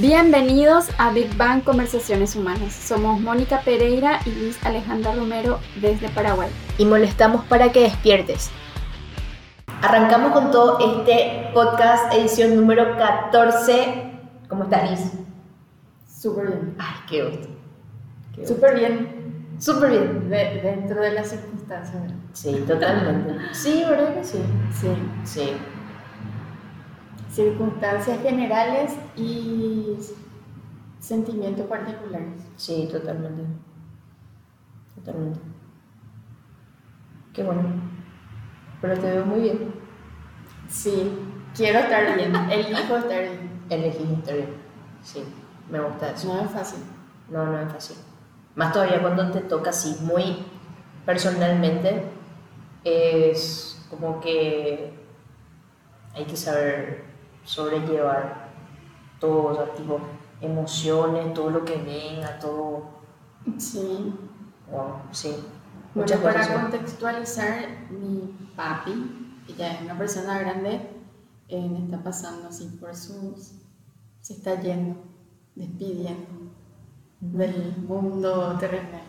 Bienvenidos a Big Bang Conversaciones Humanas. Somos Mónica Pereira y Luis Alejandra Romero desde Paraguay. Y molestamos para que despiertes. Arrancamos con todo este podcast, edición número 14. ¿Cómo estás, Liz? Súper bien. Ay, qué gusto. Súper bien. Súper bien. De- dentro de las circunstancias. Sí, totalmente. Sí, ¿verdad que sí? Sí. Sí. Circunstancias generales y sentimientos particulares. Sí, totalmente. Totalmente. Qué bueno. Pero te veo muy bien. Sí. Quiero estar bien. Elijo estar bien. Elegí estar bien. Sí, me gusta eso. No es fácil. No, no es fácil. Más todavía cuando te toca así muy personalmente, es como que hay que saber sobrellevar todo, o sea, tipo emociones, todo lo que venga, todo. Sí. Wow, sí. Bueno, Muchas para contextualizar, mi papi, que ya es una persona grande, eh, está pasando así por sus... se está yendo, despidiendo del mundo terrenal.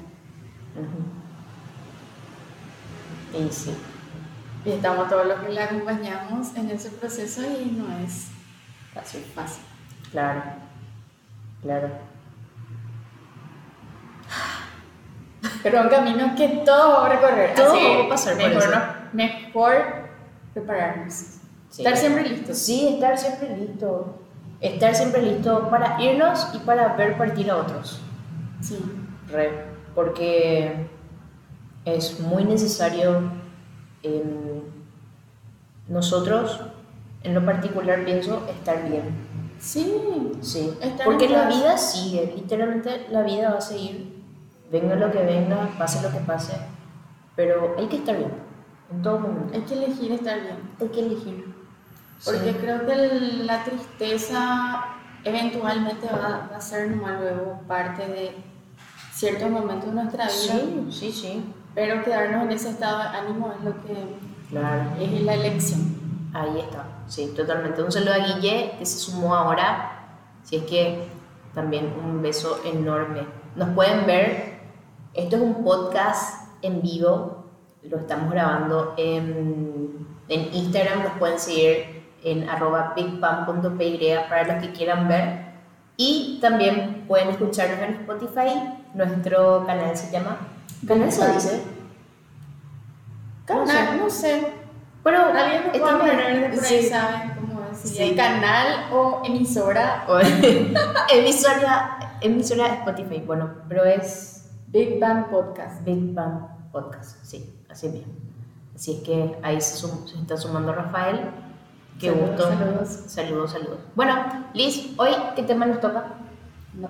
Y sí, Y estamos todos los que le acompañamos en ese proceso y no es fácil. fácil. Claro, claro. Pero un camino que todo va a recorrer. Todo así va a pasar mejor, mejor prepararnos. Sí. Estar siempre listos. Sí, estar siempre listo. Estar siempre listo para irnos y para ver partir a otros. Sí. Re, porque es muy necesario en nosotros, en lo particular pienso, estar bien. Sí. Sí, porque la vida sigue, literalmente la vida va a seguir, venga lo que venga, pase lo que pase, pero hay que estar bien, en todo momento. Hay que elegir estar bien. Hay que elegir. Porque Sí. creo que la tristeza eventualmente va, va a ser nomás luego parte de ciertos momentos de nuestra vida. Sí, sí, sí. Pero quedarnos en ese estado de ánimo es lo que Claro. es la elección. Ahí está, sí, totalmente. Un saludo a Guille, que se sumó ahora. Si es que también un beso enorme. Nos pueden ver, esto es un podcast en vivo, lo estamos grabando en, en Instagram, nos pueden seguir en arroba bigpam.py para los que quieran ver. Y también pueden escucharnos en Spotify, nuestro canal se llama... ¿Canal se dice? Canal, No sé. no sé. Pero Alguien me puede poner de por ahí, sí. ¿saben cómo es? Si Sí. hay canal o emisora. O- emisora, emisora Spotify, bueno, pero es Big Bang Podcast. Big Bang Podcast, sí, así mismo. Así es que ahí se, sum- se está sumando Rafael. Qué Saludos, gusto. saludos. Saludos, saludos. Bueno, Liz, hoy, ¿qué tema nos toca? No,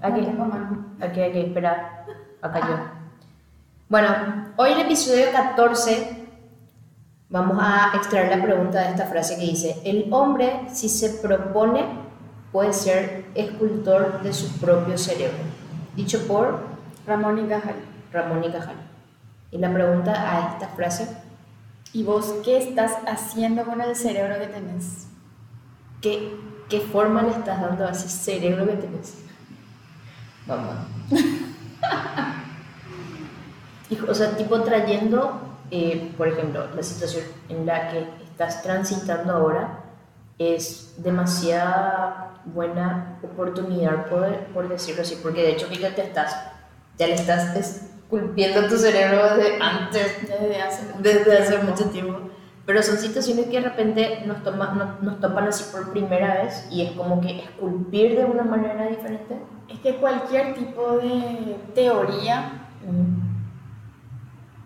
Aquí. no tengo mano. Aquí hay que esperar. Acá yo. Bueno, hoy en el episodio 14 vamos a extraer la pregunta de esta frase que dice, el hombre si se propone puede ser escultor de su propio cerebro. Dicho por Ramón y Cajal. Ramón y Cajal. Y la pregunta a esta frase, ¿Y vos qué estás haciendo con el cerebro que tenés? ¿qué, qué forma le estás dando a ese cerebro que tenés? Vamos. O sea, tipo trayendo, eh, por ejemplo, la situación en la que estás transitando ahora es demasiada buena oportunidad, por, por decirlo así, porque de hecho que ya te estás, ya le estás esculpiendo tu cerebro desde antes, Desde hace mucho desde hace tiempo. mucho tiempo. Pero son situaciones que de repente nos, toma, no- nos topan así por primera vez y es como que esculpir de una manera diferente. Es que cualquier tipo de teoría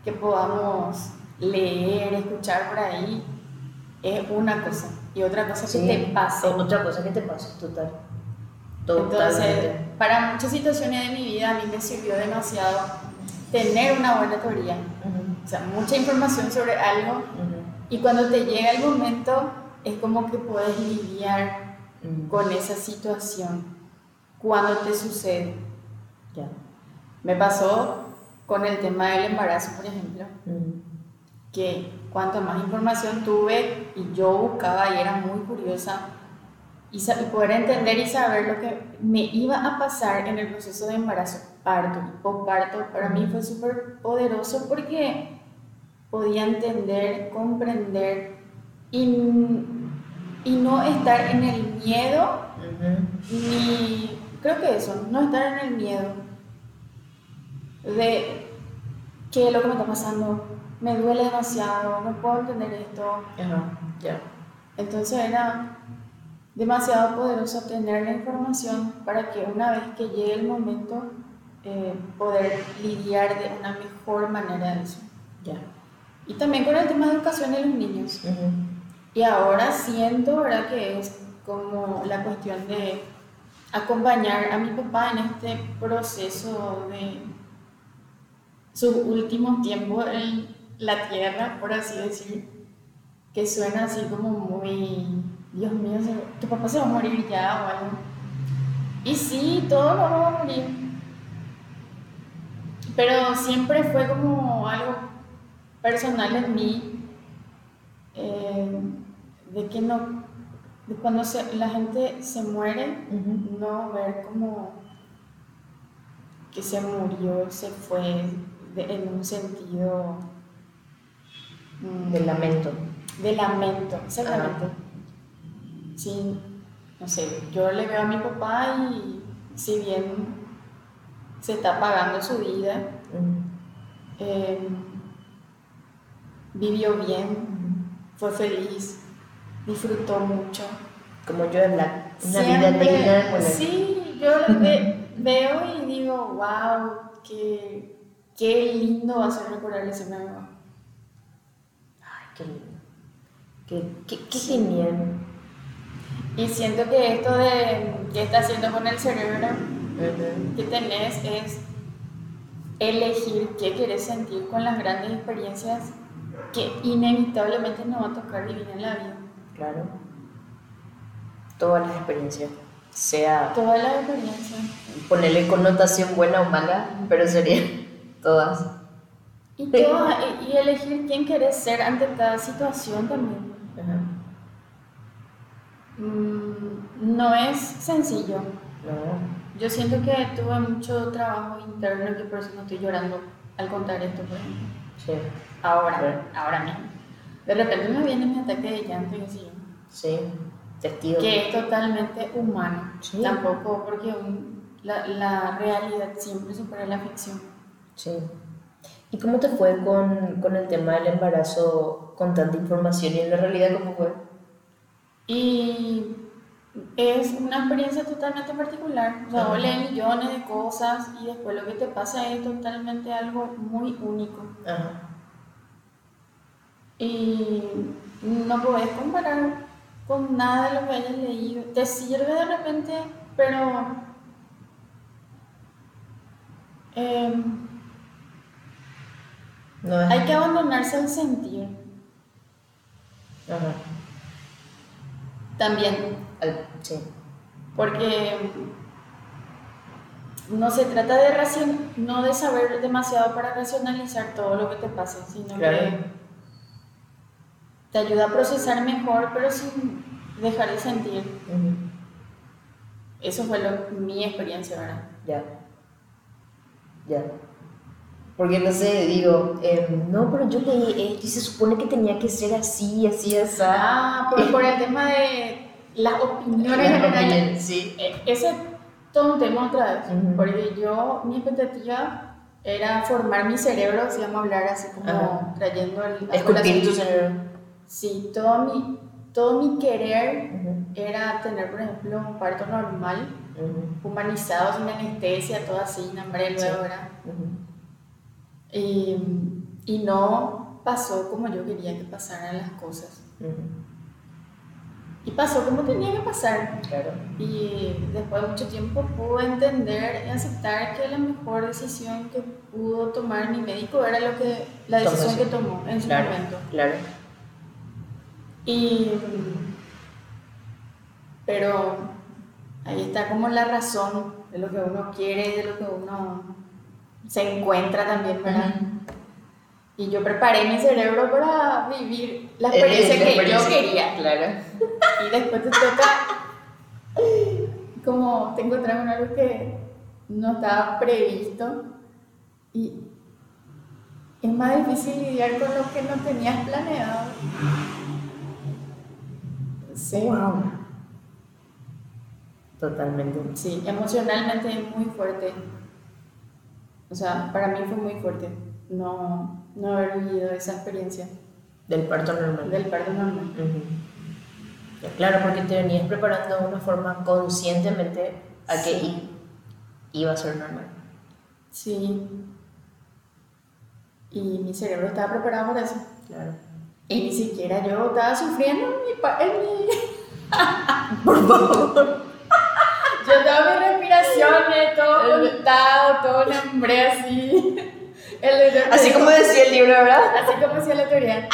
que podamos leer, escuchar por ahí, es una cosa. Y otra cosa Sí. que te pase. Otra cosa que te pasa, total. Entonces, Totalmente. para muchas situaciones de mi vida a mí me sirvió demasiado tener una buena teoría. O sea, mucha información sobre algo y cuando te llega el momento es como que puedes lidiar con esa situación cuando te sucede. Ya. Me pasó con el tema del embarazo, por ejemplo, Ujú. que cuanto más información tuve y yo buscaba y era muy curiosa, y, poder entender y saber lo que me iba a pasar en el proceso de embarazo, parto y posparto, para mí fue súper poderoso porque podía entender, comprender y, y no estar en el miedo, Ujú. ni creo que eso, no estar en el miedo de qué es lo que me está pasando, me duele demasiado, no puedo entender esto. Ajá, ya. Entonces era demasiado poderoso tener la información para que una vez que llegue el momento eh, poder lidiar de una mejor manera de eso. Ya. Y también con el tema de educación de los niños. Ujú. Y ahora siento, ¿verdad? Que es como la cuestión de acompañar a mi papá en este proceso de sus últimos tiempos en la tierra, por así decir, que suena así como muy, Dios mío, tu papá se va a morir ya o algo. Y sí, todos nos vamos a morir. Pero siempre fue como algo personal en mí, eh, de que no, de cuando se- la gente se muere, no ver como que se murió, se fue de- en un sentido mm, Del lamento. de lamento, exactamente. Sí, no sé, yo le veo a mi papá y si bien se está pagando su vida, eh, vivió bien, fue feliz, disfrutó mucho. Como yo en la una vida digna de. Sí, yo lo ve- veo y digo, wow, qué, qué lindo va a ser recordarle ese nuevo. Ay, qué lindo. Qué, qué, qué genial. Y siento que esto de qué está haciendo con el cerebro que tenés es elegir qué quieres sentir con las grandes experiencias que inevitablemente nos va a tocar vivir en la vida. Claro. Todas las experiencias. Sea Todas las experiencias. ponerle connotación buena o mala, pero serían todas. Y, todas- y- y elegir quién querés ser ante cada situación también. Mm, no es sencillo. No. Yo siento que tuve mucho trabajo interno que por eso no estoy llorando al contar esto, por ejemplo. Sí. Ahora, ahora mismo. De repente me viene mi ataque de llanto y así. Sí. Testigo. Que es totalmente humano. Sí. Tampoco porque un- la, la realidad siempre supera la ficción. Sí. ¿Y cómo te fue con, con el tema del embarazo con tanta información y en la realidad cómo fue? Y es una experiencia totalmente particular. O sea, vos lees millones de cosas y después lo que te pasa es totalmente algo muy único. Ajá. Y no podés comparar con nada de lo que hayas leído. Te sirve de repente, pero em, No hay que abandonarse al sentir. Ajá. También, Al- sí. porque no se trata de racion- no de saber demasiado para racionalizar todo lo que te pasa, sino Claro. que te ayuda a procesar mejor, pero sin dejar de sentir. Eso fue lo- mi experiencia, ¿verdad? Ya. Ya. Porque no sé, digo, em, no, pero yo leí esto y se supone que tenía que ser así, así, así. Ah, por, por el tema de las opiniones generales. Sí. Eh, Ese es todo un tema otra vez, Ujú. porque yo, mi expectativa era formar mi cerebro, si vamos a hablar así como Ajá. trayendo el... Esculpir tu cerebro. Sí, todo mi, todo mi querer Ujú, era tener, por ejemplo, un parto normal, ujú, humanizado, sin anestesia, todo así, nombre Sí. luego, ¿verdad? ujú. Y, y no pasó como yo quería que pasaran las cosas. Y pasó como tenía que pasar. Claro. Y después de mucho tiempo pude entender y aceptar que la mejor decisión que pudo tomar mi médico era lo que, la decisión que tomó en su Claro. momento. Claro. Y, pero ahí está como la razón de lo que uno quiere de lo que uno se encuentra también, ¿verdad? Y yo preparé mi cerebro para vivir la experiencia que experiencia. yo quería. Claro. Y después te toca como te encontrás con algo que no estaba previsto y es más difícil lidiar con lo que no tenías planeado. Sí. Wow. Totalmente. Sí, emocionalmente es muy fuerte. O sea, para mí fue muy fuerte no, no haber vivido esa experiencia Del parto normal. del parto normal. Claro, porque te venías preparando de una forma conscientemente a que Sí. i- iba a ser normal. Sí. Y mi cerebro estaba preparado para eso. Claro. Y ni siquiera yo estaba sufriendo en mi... en mi- Por favor. Yo estaba todo contado, todo así. Doctor me Así dijo- como decía el libro, ¿verdad? Así como decía la teoría.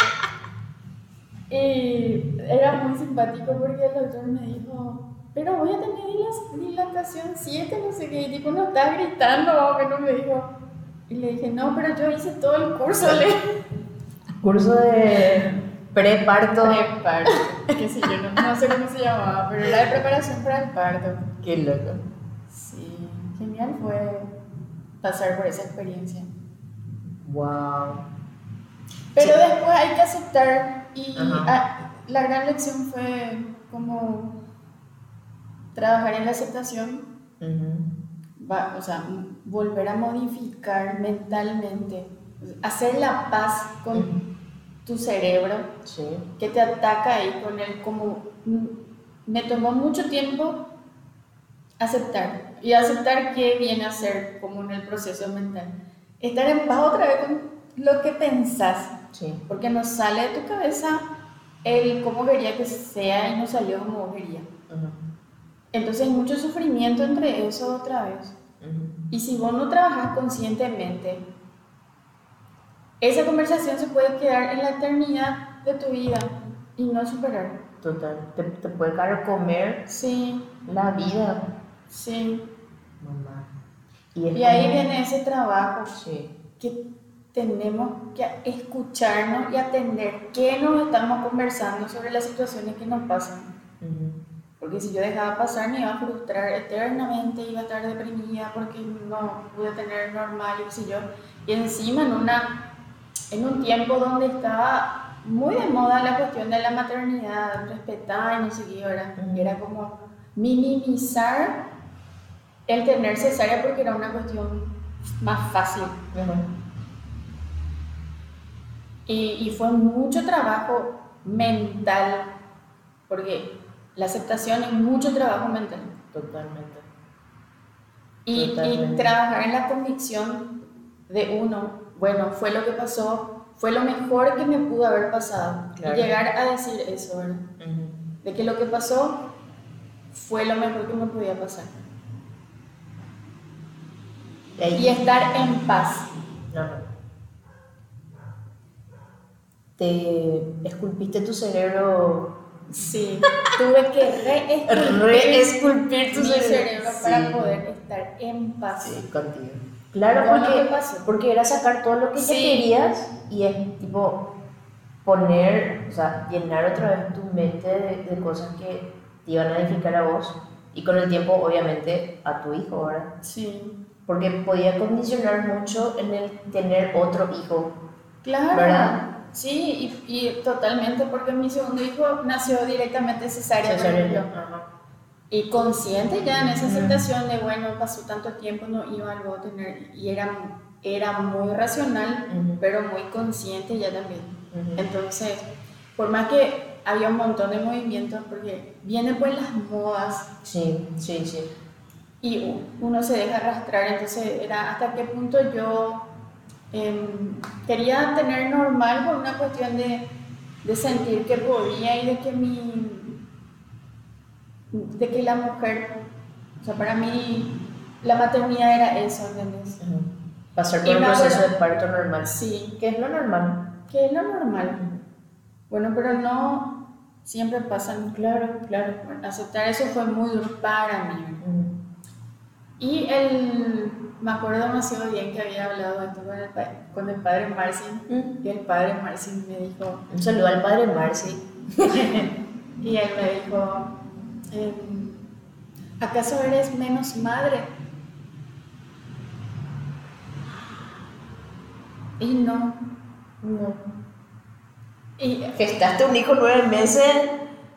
Y era muy simpático porque el doctor me dijo, pero voy a tener dilatación 7, no sé qué, y tipo, no está gritando, o menos me dijo. Y le dije, no, pero yo hice todo el curso, le Curso de preparto. de parto. Qué sé yo, no, no sé cómo se llamaba, pero era de preparación para el parto. Qué loco. Genial fue pasar por esa experiencia. Wow. Pero Sí. después hay que aceptar y la gran lección fue como trabajar en la aceptación, va- o sea, volver a modificar mentalmente, hacer la paz con tu cerebro Sí. que te ataca ahí con el como me tomó mucho tiempo aceptar y aceptar qué viene a ser como en el proceso mental. Estar en paz otra vez con lo que pensás, Sí. porque no sale de tu cabeza el cómo quería que sea y no salió como vos querías. Ujú. Entonces hay mucho sufrimiento entre eso otra vez. Y si vos no trabajas conscientemente, esa conversación se puede quedar en la eternidad de tu vida y no superar. Total. Te, te puede comer Sí, la vida. Sí. Mamá. Y, Y ahí viene ese trabajo Sí. que tenemos que escucharnos y atender qué nos estamos conversando sobre las situaciones que nos pasan. Ujú. Porque si yo dejaba pasar me iba a frustrar eternamente, iba a estar deprimida porque no pude tener normal y sé yo. Y encima en, una, en un tiempo donde estaba muy de moda la cuestión de la maternidad, respetar y no sé qué, era como minimizar el tener cesárea porque era una cuestión más fácil. Ujú. Y, y fue mucho trabajo mental, porque la aceptación es mucho trabajo mental. Totalmente. Y, trabajar en la convicción de uno, bueno, fue lo que pasó, fue lo mejor que me pudo haber pasado. Claro. Y llegar a decir eso, ¿verdad? De que lo que pasó fue lo mejor que me podía pasar. Y estar en paz. No, no. Te esculpiste tu cerebro. Sí, tuve que reesculpir tu mi cerebro. cerebro para poder estar en paz. Sí, contigo. Claro, porque, porque era sacar todo lo que ya Sí. querías y es tipo poner, o sea, llenar otra vez tu mente de, de cosas que te iban a edificar a vos y con el tiempo, obviamente, a tu hijo, ¿verdad? Sí, Porque podía condicionar mucho en el tener otro hijo, claro. ¿verdad? Sí, y, y totalmente, porque mi segundo hijo nació directamente cesárea, Cesárea. Y consciente ya en esa aceptación de, bueno, pasó tanto tiempo, no iba algo a tener. Y era, era muy racional, Ujú. pero muy consciente ya también. Ujú. Entonces, por más que había un montón de movimientos, porque vienen pues las modas Sí, sí, sí. Y uno se deja arrastrar, entonces era hasta qué punto yo em, quería tener normal por una cuestión de, de sentir que podía y de que mi de que la mujer, o sea, para mí la maternidad era eso, ¿entendés? Ujú. Pasar Y por un me proceso de parto normal. Sí, ¿Qué es lo normal? que es lo normal. Bueno, pero no siempre pasan. Claro, claro. Aceptar eso fue muy duro para mí. Y el, me acuerdo demasiado bien que había hablado esto con el, con el padre Marcin. Mm. Y el padre Marcin me dijo, Un saludo al padre Marci. y él me dijo, em, ¿Acaso eres menos madre? Y no. No. Y Gestaste un hijo nueve meses.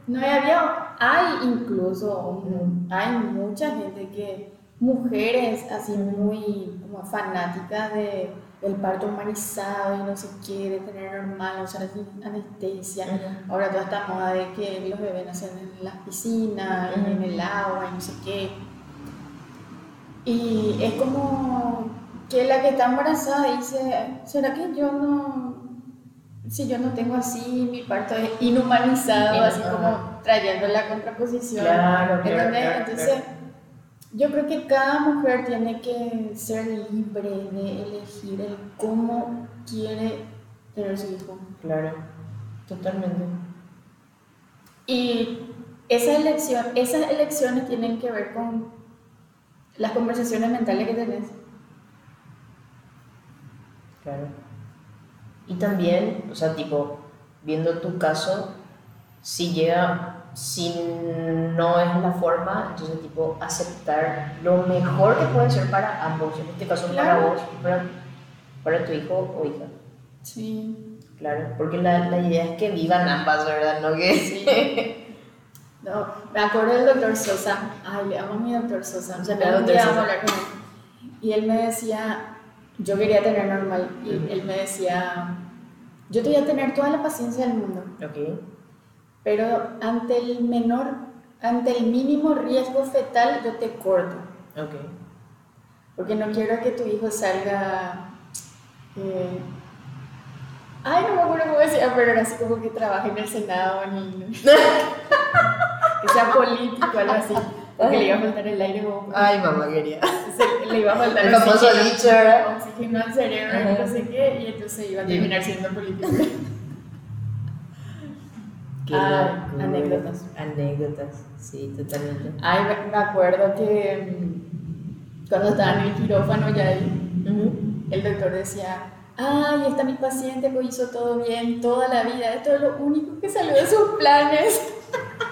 no había, hay incluso, hay mucha gente que, mujeres así muy como fanáticas de, del parto humanizado y no sé qué, de tener normal, usar anestesia. Ujú. Ahora toda esta moda de que los bebés nacen en las piscinas, y en el agua y no sé qué. Y es como que la que está embarazada dice, ¿será que yo no, si yo no tengo así, mi parto es inhumanizado, así como trayendo la contraposición? Claro, claro, Entonces, yo creo que cada mujer tiene que ser libre de elegir el cómo quiere tener su hijo. Claro. Totalmente. Y esa elección, esas elecciones tienen que ver con las conversaciones mentales que tenés. Claro. Y también, o sea, tipo, viendo tu caso, si llega, si no es la forma, entonces, tipo, aceptar lo mejor que puede ser para ambos, en este caso para Claro. vos, para, para tu hijo o hija. Sí. Claro, porque la, la idea es que vivan ambas, ¿verdad? No que... Sí. No, me acuerdo del doctor Sosa. Ay, le amo a mi doctor Sosa. O sea, un doctor Sosa. vamos a hablar con él. Y él me decía, yo quería tener normal. Y él me decía, yo te voy a tener toda la paciencia del mundo. ok. Pero ante el menor, ante el mínimo riesgo fetal, yo te corto. Ok. Porque no quiero que tu hijo salga. eh, ay, no me acuerdo cómo decía, pero era así como que trabaje en el Senado, ni. que sea político, algo así. Porque le iba a faltar el aire, como- Ay, mamá quería. le iba a faltar El famoso oxígeno- dicho, ¿verdad? oxígeno al cerebro, y Ajá. no sé qué, y entonces iba a terminar siendo político. Qué Ah, anécdotas. Anécdotas, sí, totalmente. Ay, me, acuerdo que mm, cuando estaba en el quirófano ya. El doctor decía, ay, está mi paciente que hizo todo bien toda la vida, esto es lo único que salió de sus planes.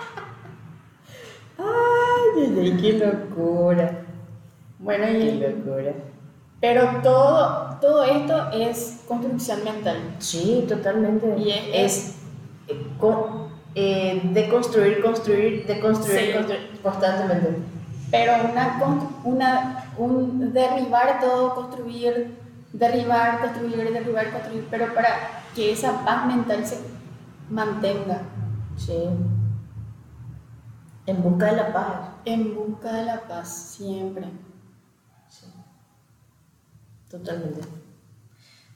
Ay, qué locura. Bueno, Qué y, locura. pero todo, todo esto es construcción mental. Sí, totalmente. Y es- es eh, eh, deconstruir, construir, deconstruir, Sí. construir constantemente. Pero una, una, un derribar todo, construir, derribar, construir, derribar, construir, pero para que esa paz mental se mantenga Sí. En busca de la paz. en busca de la paz siempre. Sí. Totalmente.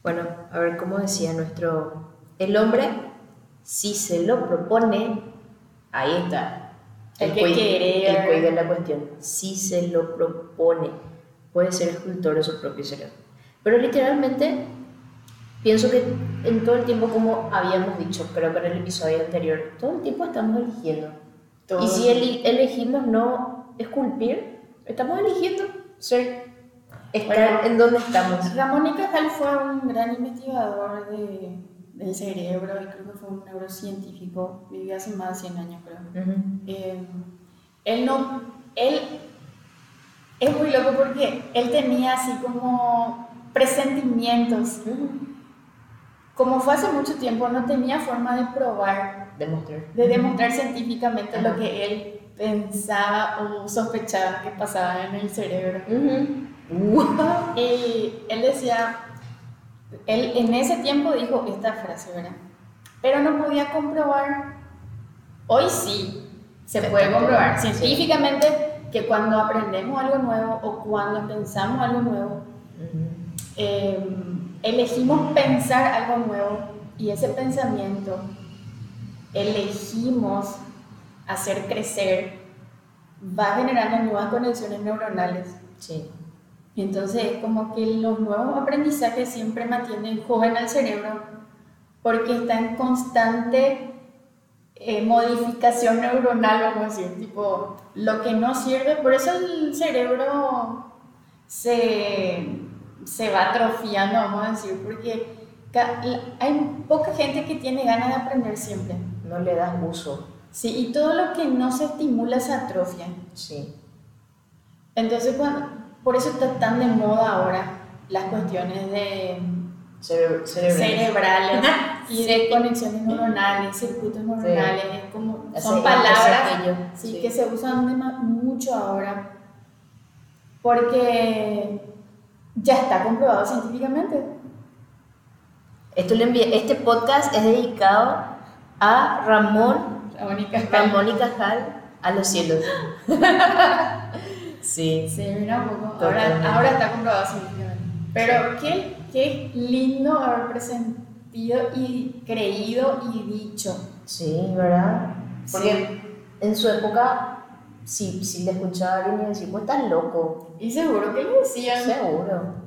Bueno, a ver cómo decía nuestro. El hombre, si se lo propone, ahí está. Hay que quid- querer. El de la cuestión. Si se lo propone, puede ser escultor de su propio cerebro. Pero literalmente, pienso que en todo el tiempo, como habíamos dicho, creo que en el episodio anterior, todo el tiempo estamos eligiendo. Todo Y si el elegimos no esculpir, estamos eligiendo ser, estar Bueno. en donde estamos. Ramón y Cajal fue un gran investigador de, del cerebro y creo que fue un neurocientífico, vivió hace más de 100 años creo. Eh, él no, él es muy loco porque él tenía así como presentimientos. Como fue hace mucho tiempo, no tenía forma de probar, Demostrar. de demostrar científicamente lo que él pensaba o sospechaba que pasaba en el cerebro. Wow. Y él decía, él en ese tiempo dijo esta frase, ¿verdad? Pero no podía comprobar, hoy sí, se puede comprobar Sí. científicamente que cuando aprendemos algo nuevo o cuando pensamos algo nuevo, eh, elegimos pensar algo nuevo y ese pensamiento elegimos hacer crecer, va generando nuevas conexiones neuronales. Sí. Entonces es como que los nuevos aprendizajes siempre mantienen joven al cerebro porque está en constante eh, modificación neuronal, vamos a decir, tipo, lo que no sirve, por eso el cerebro se, se va atrofiando, vamos a decir, porque hay poca gente que tiene ganas de aprender siempre. No le das uso. Sí, y todo lo que no se estimula se atrofia. Sí. Entonces, cuando, por eso está tan de moda ahora las cuestiones de Cere- cerebrales. cerebrales y de conexiones neuronales, circuitos neuronales, es como, son palabras sí, sí. que se usan mucho ahora porque ya está comprobado científicamente. Esto le envié- este podcast es dedicado a Ramón, La única Ramón y Cajal a los cielos. sí. Sí, mira un poco. Ahora, ahora está comprobado científicamente. Pero qué, qué lindo haber presentido y creído y dicho. Sí, ¿verdad? Porque en su época, si, si le escuchaba a alguien y decía, pues estás loco. Y seguro que lo decían. Seguro.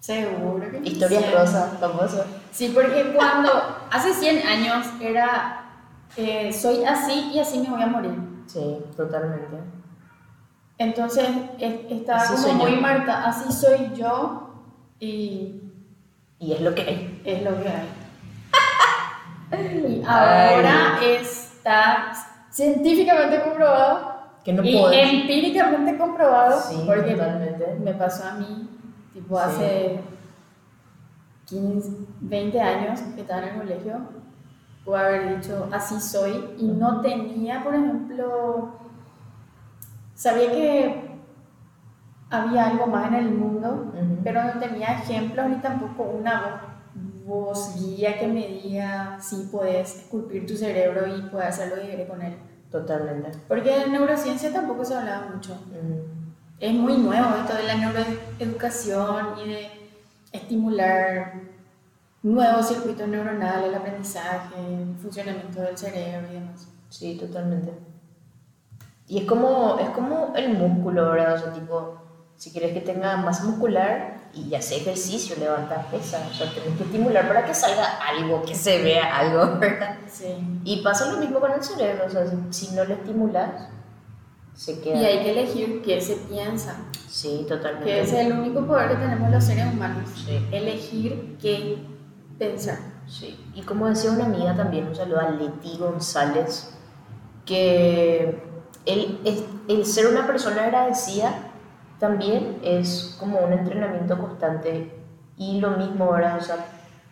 Seguro que Historias rosas, famosas. Sí, porque cuando hace 100 años era eh, soy así y así me voy a morir. Sí, totalmente. Entonces es- estaba Así como muy yo. marca, así soy yo y Y es lo que hay. es lo que hay. y ahora está científicamente comprobado Que no y podés. empíricamente comprobado Sí, porque totalmente. me pasó a mí, tipo Sí. hace 15, 20 años que estaba en el colegio, puedo haber dicho así soy y no tenía, por ejemplo, sabía que había algo más en el mundo, pero no tenía ejemplos ni tampoco una voz, voz guía que me diga si puedes esculpir tu cerebro y puedes hacer lo que quieres con él. Totalmente. Porque de neurociencia tampoco se hablaba mucho es muy nuevo esto de la neuroeducación y de estimular nuevos circuitos neuronales, el aprendizaje, el funcionamiento del cerebro y demás. Sí, totalmente. Y es como, es como el músculo, ¿verdad? O sea, tipo, si quieres que tenga masa muscular y hace ejercicio, levantas pesas, o sea, tenés que estimular para que salga algo, que se vea algo, ¿verdad? Sí. Y pasa lo mismo con el cerebro, o sea, si, no lo estimulas, se queda. Y hay que elegir qué se piensa, Sí, totalmente. que es el único poder que tenemos los seres humanos, Sí. elegir qué pensar. Sí, y como decía una amiga también, un saludo a Leti González, que el, el ser una persona agradecida también es como un entrenamiento constante y lo mismo, ¿verdad? O sea,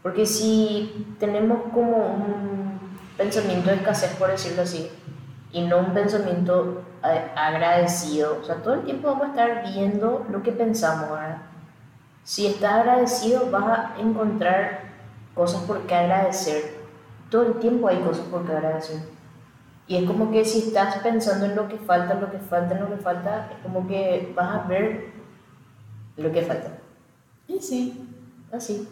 porque si tenemos como un pensamiento de escasez, por decirlo así, y no un pensamiento a- agradecido, o sea, todo el tiempo vamos a estar viendo lo que pensamos, ¿verdad? Si estás agradecido vas a encontrar cosas por qué agradecer. Todo el tiempo hay cosas por qué agradecer. Y es como que si estás pensando en lo que falta, en lo que falta, en lo que falta, es como que vas a ver lo que falta. Y sí, Así.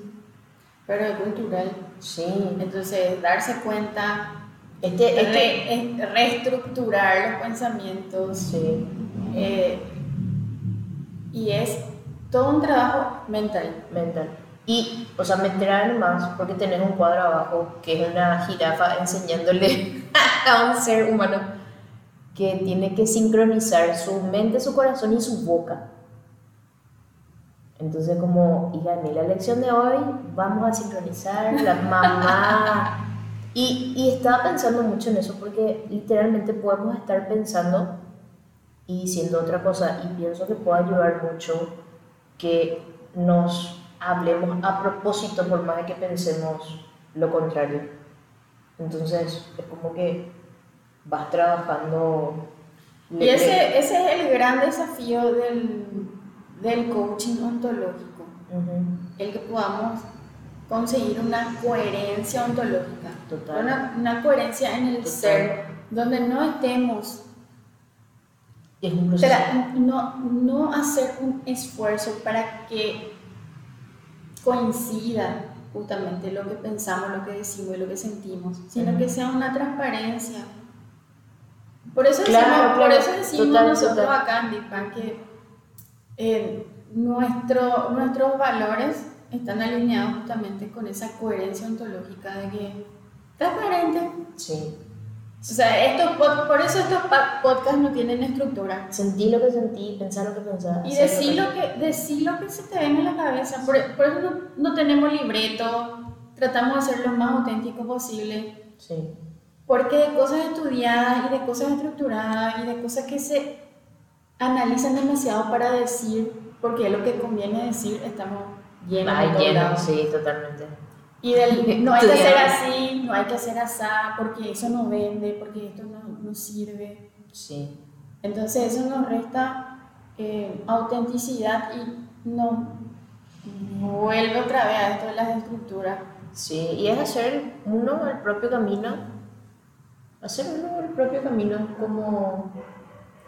pero es cultural. Sí. Entonces, darse cuenta, Este, este, re- es- reestructurar los pensamientos, sí. Eh, y es todo un trabajo mental. mental. Y, o sea, meter algo más, porque tenés un cuadro abajo que es una jirafa enseñándole a un ser humano que tiene que sincronizar su mente, su corazón y su boca. Entonces, como, hija, en la lección de hoy vamos a sincronizar la mamá. Y, y estaba pensando mucho en eso porque literalmente podemos estar pensando y diciendo otra cosa y pienso que puede ayudar mucho que nos hablemos a propósito por más de que pensemos lo contrario. Entonces es como que vas trabajando. Y ese, ese es el gran desafío del, del coaching ontológico, Ujú, el que podamos conseguir una coherencia ontológica, Total. una, una coherencia en el Total. ser, donde no estemos, Es un no, no hacer un esfuerzo para que coincida justamente lo que pensamos, lo que decimos y lo que sentimos, sino que sea una transparencia. Por eso Claro, decimos, por eso decimos Total, nosotros total. acá en Deepak que eh, nuestro, nuestros valores están alineados justamente con esa coherencia ontológica de que transparente. Sí. O sea, estos pod- por eso estos podcasts no tienen estructura. Sentí lo que sentí, pensar lo que pensaba. Y decir lo que, decir lo que se te venga a la cabeza. Por, por eso no, no tenemos libreto, tratamos de ser lo más auténtico posible. Sí. Porque de cosas estudiadas y de cosas estructuradas y de cosas que se analizan demasiado para decir, porque es lo que conviene decir, estamos llenos Ay, de todos lleno, lados. sí, totalmente. Y del, no hay que hacer así, no hay que hacer así, porque eso no vende, porque esto no, no sirve. Sí, Entonces eso nos resta eh, autenticidad y nos vuelve otra vez a esto de las estructuras. sí. Y es hacer uno el propio camino. Hacer uno el propio camino como,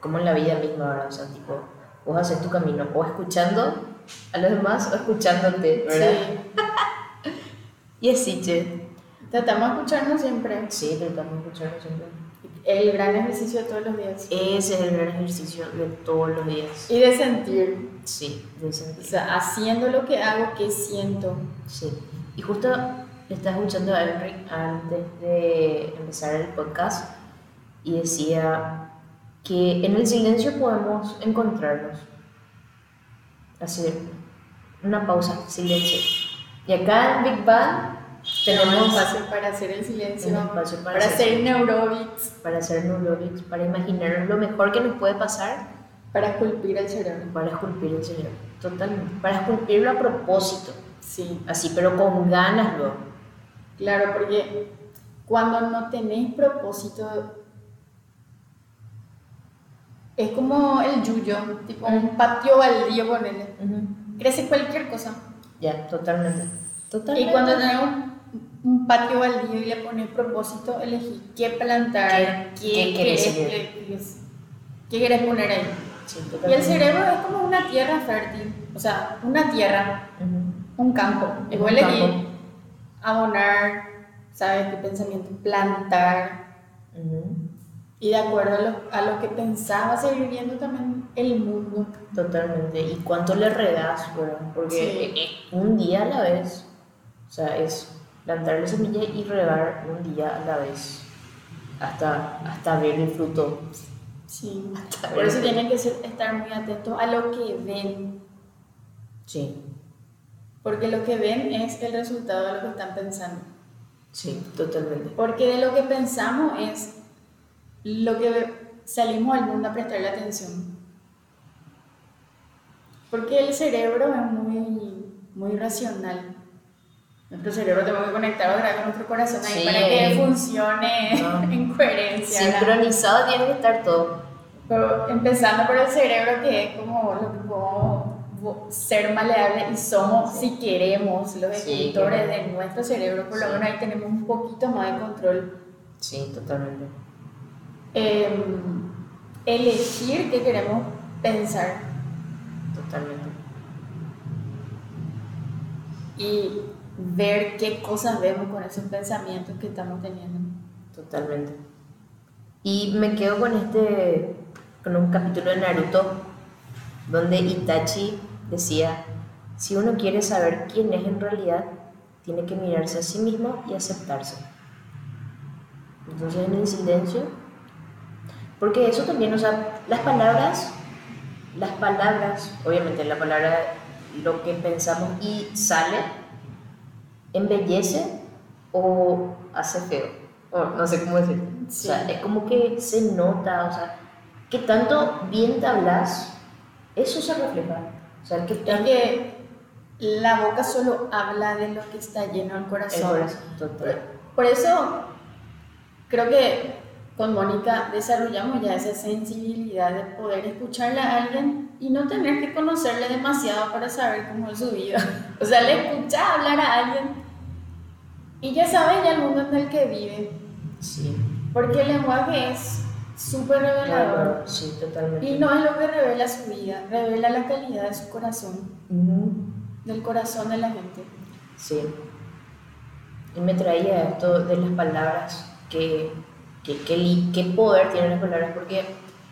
como en la vida misma, ¿verdad? O sea, tipo, vos haces tu camino o escuchando a los demás o escuchándote, ¿verdad? Sí. Y che. Tratamos de escucharnos siempre. Sí, tratamos de escucharlo siempre. El gran ejercicio de todos los días. Ese es el gran ejercicio de todos los días. Y de sentir. Sí, de O sentir. sea, haciendo lo que hago, que siento. Sí. Y justo estaba escuchando a Enric antes de empezar el podcast y decía que en el silencio podemos encontrarnos. Así, una pausa, silencio. Y acá en Big Bang Tenemos tenemos espacio para hacer el silencio, Un espacio para para, hacer- hacer neurobics, para hacer neurobics, para imaginarnos lo mejor que nos puede pasar, para esculpir el cerebro. para esculpir el cerebro. Totalmente. Para esculpirlo a propósito. Sí, Así, pero con ganas luego. claro, porque cuando no tenéis propósito, es como el yuyo, tipo un patio baldío, ponele. Crece cualquier cosa. Ya, totalmente. Totalmente. Y cuando tenés un, patio baldío y le pones propósito, elegís qué plantar, ¿Qué- qué querés qué querés- qué querés poner ahí. Sí, Y el cerebro es como una tierra fértil, o sea, una tierra, Ujú. un campo. Y vos elegís campo. abonar, ¿sabes? Tu pensamiento, plantar. Ujú. Y de acuerdo a lo, a lo que a ir viendo también el mundo. Totalmente. ¿Y cuánto le regas, verdad? Porque Sí. eh, un día a la vez. O sea, es plantar la semilla y regar un día a la vez. Hasta, hasta ver el fruto. Sí. Hasta Por eso tienen que ser- estar muy atentos a lo que ven. Sí, Porque lo que ven es el resultado de lo que están pensando. sí, totalmente. Porque de lo que pensamos es lo que salimos al mundo a prestarle atención. Porque el cerebro es muy, muy racional. Nuestro cerebro tenemos que conectar otra vez con nuestro corazón ahí Sí. para que funcione No. en coherencia. ¿verdad? Sincronizado tiene que estar todo. Pero empezando por el cerebro, que es como lo que podemos ser maleable y somos, si queremos, los Sí, claro. de nuestro cerebro, por lo menos ahí tenemos un poquito más de control. Sí, totalmente. Em, elegir qué queremos pensar Totalmente. y ver qué cosas vemos con esos pensamientos que estamos teniendo. Totalmente. Y me quedo con este, con un capítulo de Naruto donde Itachi decía, si uno quiere saber quién es en realidad, tiene que mirarse a sí mismo y aceptarse. Entonces en el silencio, porque eso también, o sea, las palabras, las palabras, obviamente la palabra, lo que pensamos y sale, embellece o hace feo. O no sé cómo decirlo. Sí. O sea, es como que se nota, o sea, que tanto bien te hablas, eso se refleja. O sea, que Es tanto que la boca solo habla de lo que está lleno el el corazón. corazón, total. Por eso creo que con Mónica desarrollamos ya esa sensibilidad de poder escucharle a alguien y no tener que conocerle demasiado para saber cómo es su vida. O sea, le escuchas hablar a alguien y ya sabes ya el mundo en el que vive. Sí, Porque el lenguaje es súper revelador. claro, sí, totalmente. Y no es lo que revela su vida, revela la calidad de su corazón, del corazón de la gente. Sí. Y me traía esto de las palabras, que, que, qué poder tienen las palabras, porque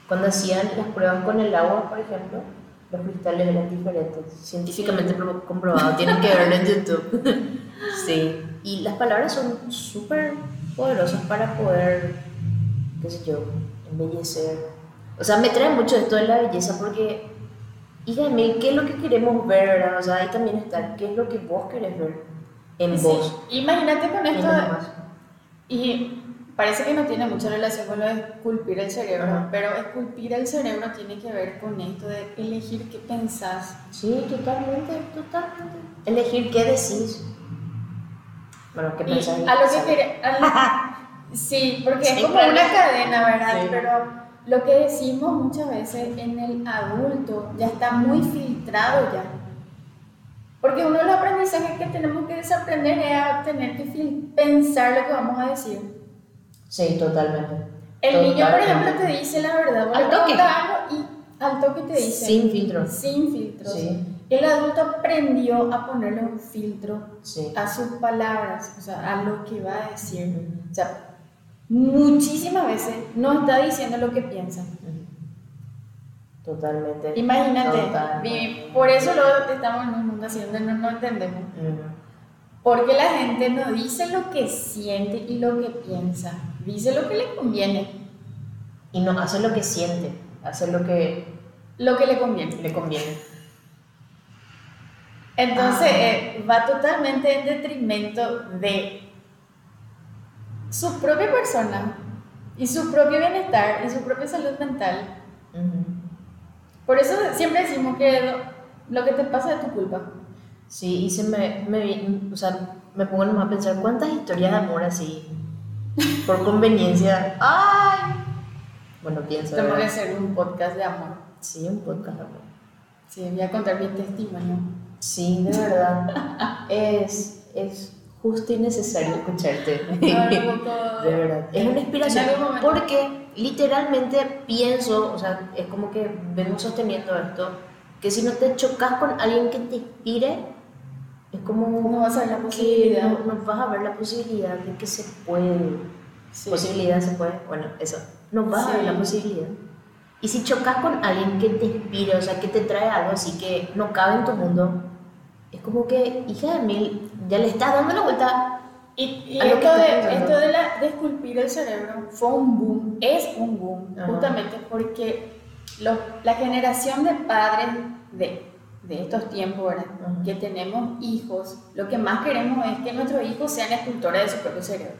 cuando hacían las pruebas con el agua, por ejemplo, los cristales eran diferentes, científicamente pro- comprobado, tienen que verlo en YouTube. sí, y las palabras son súper poderosas para poder, qué sé yo, embellecer. O sea, me trae mucho esto de la belleza porque, mí, ¿qué es lo que queremos ver, verdad? O sea, ahí también está, ¿qué es lo que vos querés ver en Sí, vos? Imagínate con esto y parece que no tiene mucha relación con lo de esculpir el cerebro, pero esculpir el cerebro tiene que ver con esto de elegir qué pensás. Sí, totalmente, totalmente. Elegir qué decís. Bueno, ¿qué Y pensás? a lo que quere- a lo- Sí, porque Sí, es como claro. una cadena, ¿verdad? Sí. Pero lo que decimos muchas veces en el adulto ya está muy filtrado ya. Porque uno de los aprendizajes que tenemos que desaprender es a tener que pensar lo que vamos a decir. Sí, totalmente. El niño, por Totalmente. ejemplo, te dice la verdad, Al toque. algo y al toque te dice. Sin filtro. Sin filtros. Sí. El adulto aprendió a ponerle un filtro Sí. a sus palabras, o sea, a lo que va a decir. O sea, muchísimas veces no está diciendo lo que piensa. Totalmente. Imagínate, Totalmente. por eso lo estamos en un mundo donde no, no entendemos. Ujú. Porque la gente no dice lo que siente y lo que piensa, dice lo que le conviene, Y no hace lo que siente, hace lo que lo que le conviene. le conviene. Entonces Ah. eh, va totalmente en detrimento de su propia persona y su propio bienestar y su propia salud mental. Ujú. Por eso siempre decimos que lo, lo que te pasa es tu culpa. Sí, y se me, me, o sea, me pongo nomás a pensar cuántas historias de amor así, por conveniencia. ¡Ay! Bueno, pienso. Tengo que hacer un podcast de amor. Sí, un podcast de amor. Sí, voy a contar mi testimonio. Sí, de verdad. es, es justo y necesario escucharte. De verdad. Es una inspiración. Porque literalmente pienso, o sea, es como que vengo sosteniendo esto, que si no te chocas con alguien que te inspire, es como No vas a ver la posibilidad. no, no vas a ver la posibilidad de que se puede. Sí. Posibilidad se puede. Bueno, eso. No vas a ver la posibilidad. Y si chocas con alguien que te inspire, o sea, que te trae algo así que no cabe en tu mundo, es como que, hija de mil, ya le estás dando la vuelta. Y, y esto, de, esto de, la, de esculpir el cerebro fue un boom, es un boom, Ajá. justamente porque los- la generación de padres de, de estos tiempos, ¿verdad? Ajá. que tenemos hijos, lo que más queremos es que nuestros hijos sean escultores de su propio cerebro.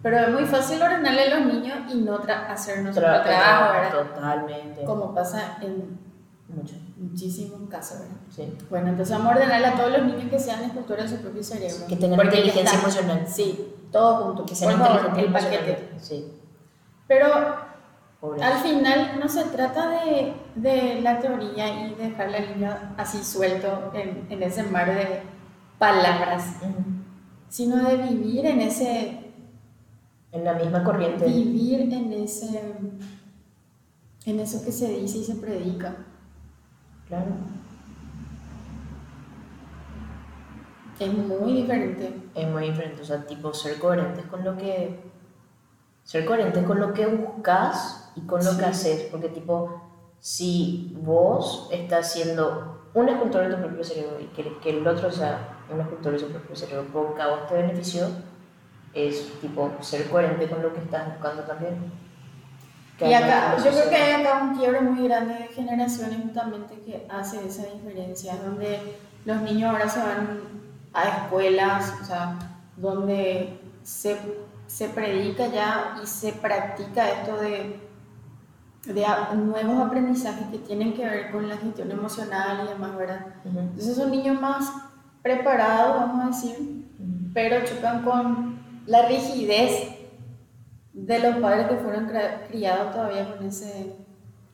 Pero es muy fácil ordenarle a los niños y no hacer nuestro Tra- trabajo, ¿verdad? Totalmente. Como pasa en Mucho. Muchísimos casos, ¿verdad? Sí. Bueno, entonces vamos a ordenarle a todos los niños que sean escultores de su propio cerebro. Que tengan inteligencia está. emocional. Sí, todo junto. Que sean inteligentes el paquete. Sí. Pero Pobre. al final no se trata de, de la teoría y dejar al niño así suelto en, en ese mar de palabras, Ujú. sino de vivir en ese, En la misma corriente. vivir en ese, en eso que se dice y se predica. Claro. Es muy diferente. Es muy diferente. O sea, tipo, ser coherentes con lo que. Ser coherentes con lo que buscas y con lo Sí. que haces. Porque, tipo, si vos estás siendo un escultor de tu propio cerebro y querés que el otro sea un escultor de su propio cerebro porque a vos te benefició, es tipo ser coherente con lo que estás buscando también. Y acá, yo creo que hay acá un quiebre muy grande de generaciones justamente que hace esa diferencia, donde los niños ahora se van a escuelas, o sea, donde se, se predica ya y se practica esto de, de a- nuevos aprendizajes que tienen que ver con la gestión emocional y demás, ¿verdad? Ujú. Entonces son niños más preparados, vamos a decir, Ujú. pero chocan con la rigidez de los padres que fueron criados todavía con ese...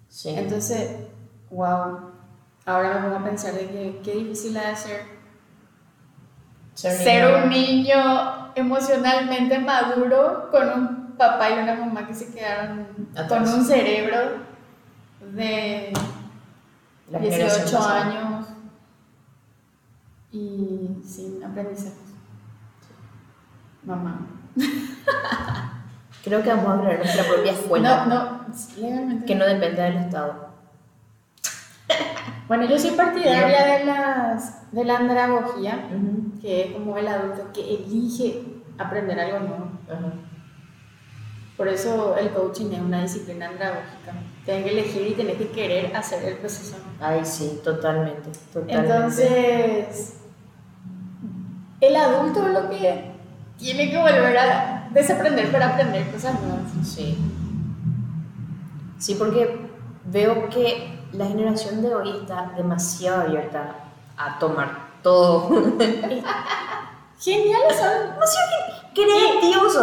Sí. Entonces, wow, ahora me pongo a pensar de que qué difícil ha de ser ser un niño emocionalmente maduro con un papá y una mamá que se quedaron Atrás. con un cerebro de La generación 18 pasada. años y sin aprendizajes. Mamá. Creo que vamos a crear nuestra propia escuela No, no, legalmente. que no depende del Estado. Bueno, yo soy partidaria de, las, de la andragogía, Ujú. que es como el adulto que elige aprender algo nuevo. Ajá. Por eso el coaching es una disciplina andragógica. Tienes que elegir y tienes que querer hacer el proceso. Ay, sí, totalmente. totalmente. Entonces, el adulto es lo que tiene que volver a desaprender para aprender cosas nuevas. Sí. Sí, porque veo que la generación de hoy está demasiado abierta a tomar todo. Geniales son. demasiado creativos.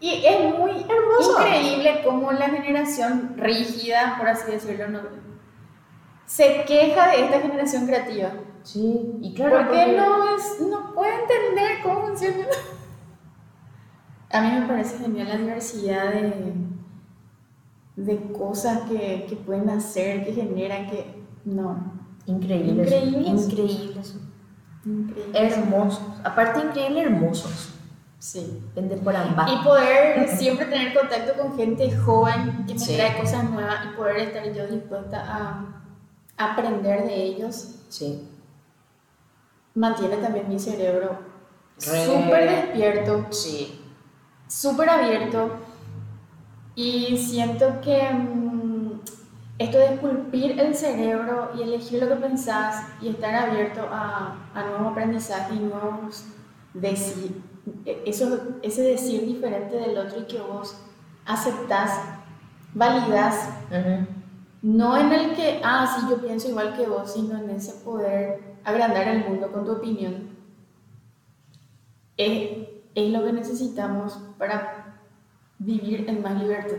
Y es muy hermoso. Increíble cómo la generación rígida, por así decirlo, no, se queja de esta generación creativa. Sí, y claro. Porque, porque... no, es, no puede entender cómo funciona. A mí me parece genial la diversidad de, de cosas que, que pueden hacer, que generan, que. No. Increíbles. Increíbles. Increíbles. Increíbles. Hermosos. Aparte, increíble, hermosos. Sí. Vende por ambas. Y poder siempre tener contacto con gente joven que me trae cosas nuevas y poder estar yo dispuesta a aprender de ellos. Sí. Mantiene también mi cerebro súper despierto. Sí. Súper abierto. Y siento que mm, esto de esculpir el cerebro y elegir lo que pensás y estar abierto a, a nuevos aprendizajes y nuevos decir, eso, ese decir diferente del otro y que vos aceptás, validas. No en el que, ah, sí, yo pienso igual que vos, sino en ese poder agrandar el mundo con tu opinión. Es, es lo que necesitamos para vivir en más libertad.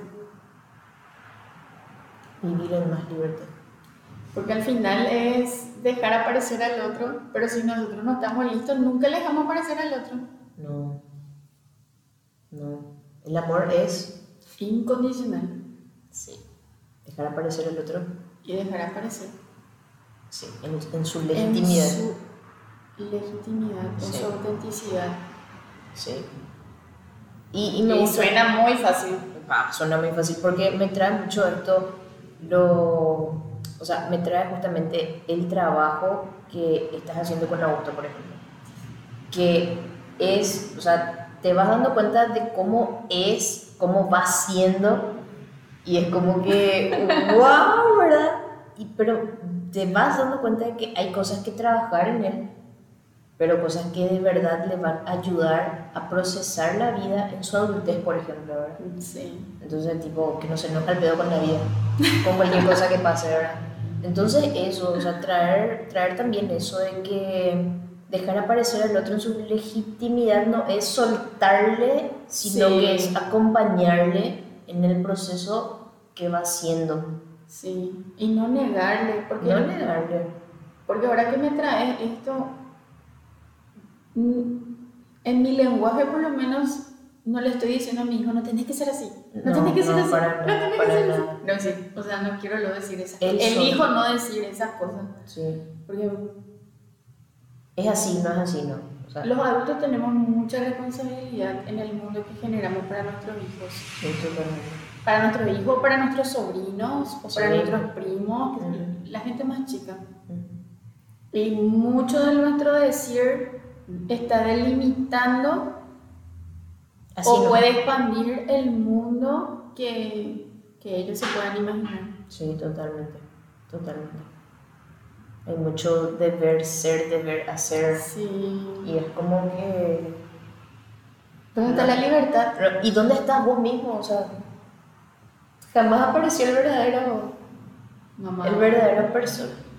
Vivir en más libertad. Porque al final es dejar aparecer al otro, pero si nosotros no estamos listos, nunca le dejamos aparecer al otro. No. No. El amor es incondicional. Sí. Dejar aparecer el otro. Y dejar aparecer. Sí, en, su legitimidad. En su legitimidad, en su autenticidad. Sí. Y, me suena muy fácil. Ah, suena muy fácil porque me trae mucho esto, lo, o sea, me trae justamente el trabajo que estás haciendo con Augusto, por ejemplo. Que es, o sea, te vas dando cuenta de cómo es, cómo va siendo y es como que, wow, ¿verdad? Y, pero te vas dando cuenta de que hay cosas que trabajar en él, pero cosas que de verdad le van a ayudar a procesar la vida en su adultez, por ejemplo, ¿verdad? Sí. Entonces, tipo, que no se enoja el pedo con la vida, con cualquier cosa que pase, ¿verdad? Entonces, eso, o sea, traer, traer también eso de que dejar aparecer al otro en su legitimidad no es soltarle, sino que es acompañarle en el proceso que va haciendo. Sí, y no negarle, porque, no negarle. Porque ahora que me trae esto, en mi lenguaje por lo menos no le estoy diciendo a mi hijo, no tenés que ser así, no, tenés que ser así, para no tenés que ser así. No, sí, o sea, no quiero lo decir esas cosas. El hijo no decir esas cosas. Sí. Porque es así, no es así, no. los adultos tenemos mucha responsabilidad en el mundo que generamos para nuestros hijos. Sí, para nuestros hijos, para nuestros sobrinos, o para nuestros primos, la gente más chica. Y mucho de nuestro decir está delimitando o puede expandir el mundo que, que ellos se puedan imaginar. Sí, totalmente, totalmente. Hay mucho deber ser, deber hacer. Sí. Y es como que... ¿Dónde está la libertad? ¿Y dónde estás vos mismo? O sea, jamás apareció el verdadero... Mamá. El verdadero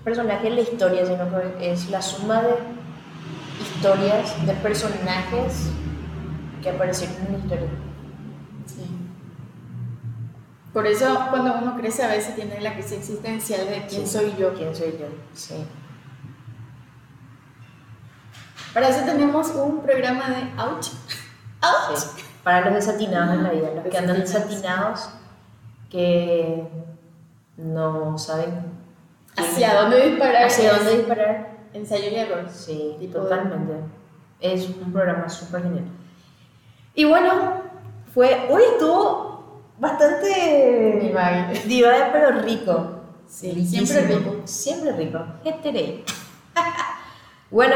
personaje en la historia, sino que es la suma de historias, de personajes que aparecieron en la historia. Por eso cuando uno crece a veces tiene la crisis existencial de quién soy yo. ¿Quién soy yo? Sí. Para eso tenemos un programa de ouch. Ouch. Para los desatinados en la vida, los que andan desatinados, que no saben hacia dónde disparar. Hacia dónde disparar. Ensayo y error. Sí, totalmente. Es un programa súper genial. Y bueno, fue, hoy estuvo bastante divague, pero rico. Sí, siempre rico. Siempre rico. bueno,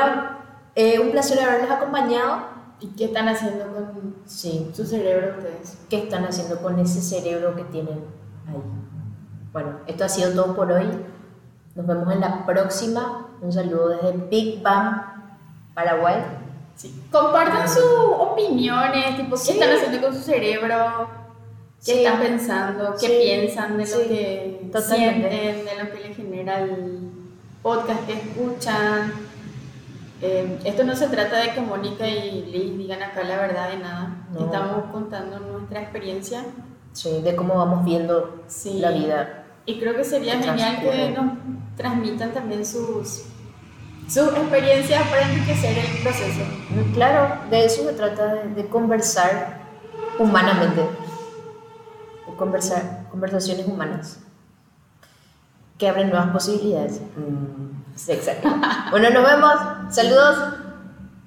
eh, un placer haberles acompañado. ¿Y qué están haciendo con sí. su cerebro ustedes? ¿Qué están haciendo con ese cerebro que tienen ahí? Bueno, esto ha sido todo por hoy. Nos vemos en la próxima. Un saludo desde Big Bang, Paraguay. Sí. Compartan sus opiniones, tipo, qué Sí. están haciendo con su cerebro, qué Sí. están pensando, qué piensan de lo que Totalmente. sienten, de lo que les genera el podcast que escuchan. Eh, esto no se trata de que Mónica y Liz digan acá la verdad de nada. No. Estamos contando nuestra experiencia. Sí, de cómo vamos viendo la vida. Y creo que sería genial que nos transmitan también sus, sus experiencias para enriquecer el proceso. Claro, de eso se trata, de, de conversar humanamente. De conversar, conversaciones humanas. Que abren nuevas posibilidades. Mm, sí, exacto. bueno, nos vemos. Saludos.